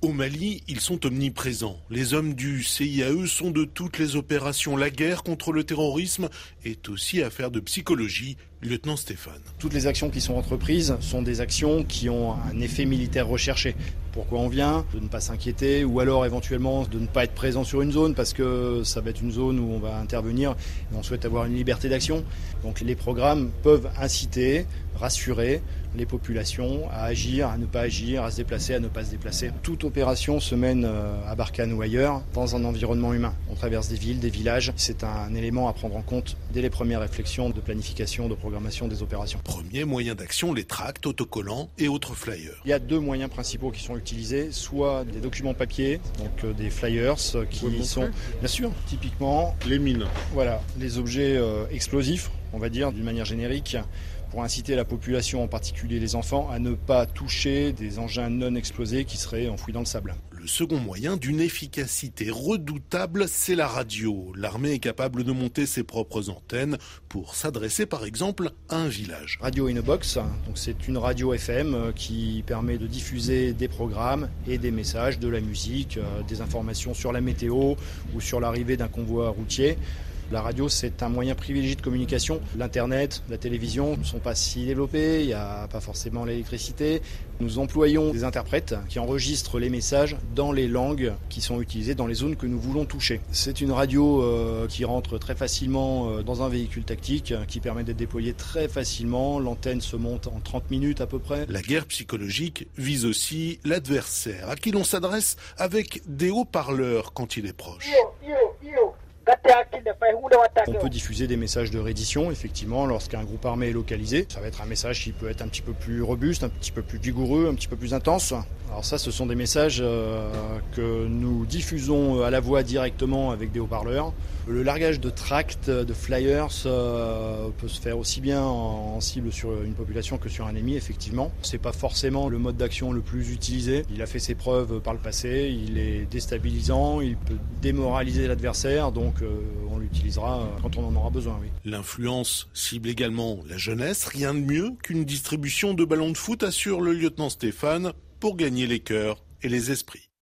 Au Mali, ils sont omniprésents. Les hommes du CIAE sont de toutes les opérations. La guerre contre le terrorisme est aussi affaire de psychologie. Lieutenant Stéphane. Toutes les actions qui sont entreprises sont des actions qui ont un effet militaire recherché. Pourquoi on vient? De ne pas s'inquiéter ou alors éventuellement de ne pas être présent sur une zone parce que ça va être une zone où on va intervenir et on souhaite avoir une liberté d'action. Donc les programmes peuvent inciter, rassurer les populations à agir, à ne pas agir, à se déplacer, à ne pas se déplacer. Opération se mène euh, à Barkhane ou ailleurs dans un environnement humain. On traverse des villes, des villages. C'est un élément à prendre en compte dès les premières réflexions de planification de programmation des opérations. Premier moyen d'action, les tracts, autocollants et autres flyers. Il y a deux moyens principaux qui sont utilisés, soit des documents papier, donc euh, des flyers euh, qui sont, bien sûr, typiquement les mines. Voilà, les objets explosifs, on va dire d'une manière générique pour inciter la population, en particulier les enfants, à ne pas toucher des engins non explosés qui seraient enfouis dans le sable. Le second moyen d'une efficacité redoutable, c'est la radio. L'armée est capable de monter ses propres antennes pour s'adresser par exemple à un village. Radio in a box, donc c'est une radio FM euh, qui permet de diffuser des programmes et des messages, de la musique, euh, des informations sur la météo ou sur l'arrivée d'un convoi routier. La radio, c'est un moyen privilégié de communication. L'Internet, la télévision ne sont pas si développés, il n'y a pas forcément l'électricité. Nous employons des interprètes qui enregistrent les messages dans les langues qui sont utilisées dans les zones que nous voulons toucher. C'est une radio euh, qui rentre très facilement euh, dans un véhicule tactique, qui permet d'être déployée très facilement. L'antenne se monte en 30 minutes à peu près. La guerre psychologique vise aussi l'adversaire, à qui l'on s'adresse avec des haut-parleurs quand il est proche. On peut diffuser des messages de reddition, effectivement, lorsqu'un groupe armé est localisé. Ça va être un message qui peut être un petit peu plus robuste, un petit peu plus vigoureux, un petit peu plus intense. Alors ça, ce sont des messages euh, que nous diffusons à la voix directement avec des haut-parleurs. Le largage de tracts, de flyers euh, peut se faire aussi bien en cible sur une population que sur un ennemi, effectivement. C'est pas forcément le mode d'action le plus utilisé. Il a fait ses preuves par le passé, il est déstabilisant, il peut démoraliser l'adversaire, donc euh, on l'utilisera quand on en aura besoin. L'influence cible également la jeunesse. Rien de mieux qu'une distribution de ballons de foot, assure le lieutenant Stéphane, pour gagner les cœurs et les esprits.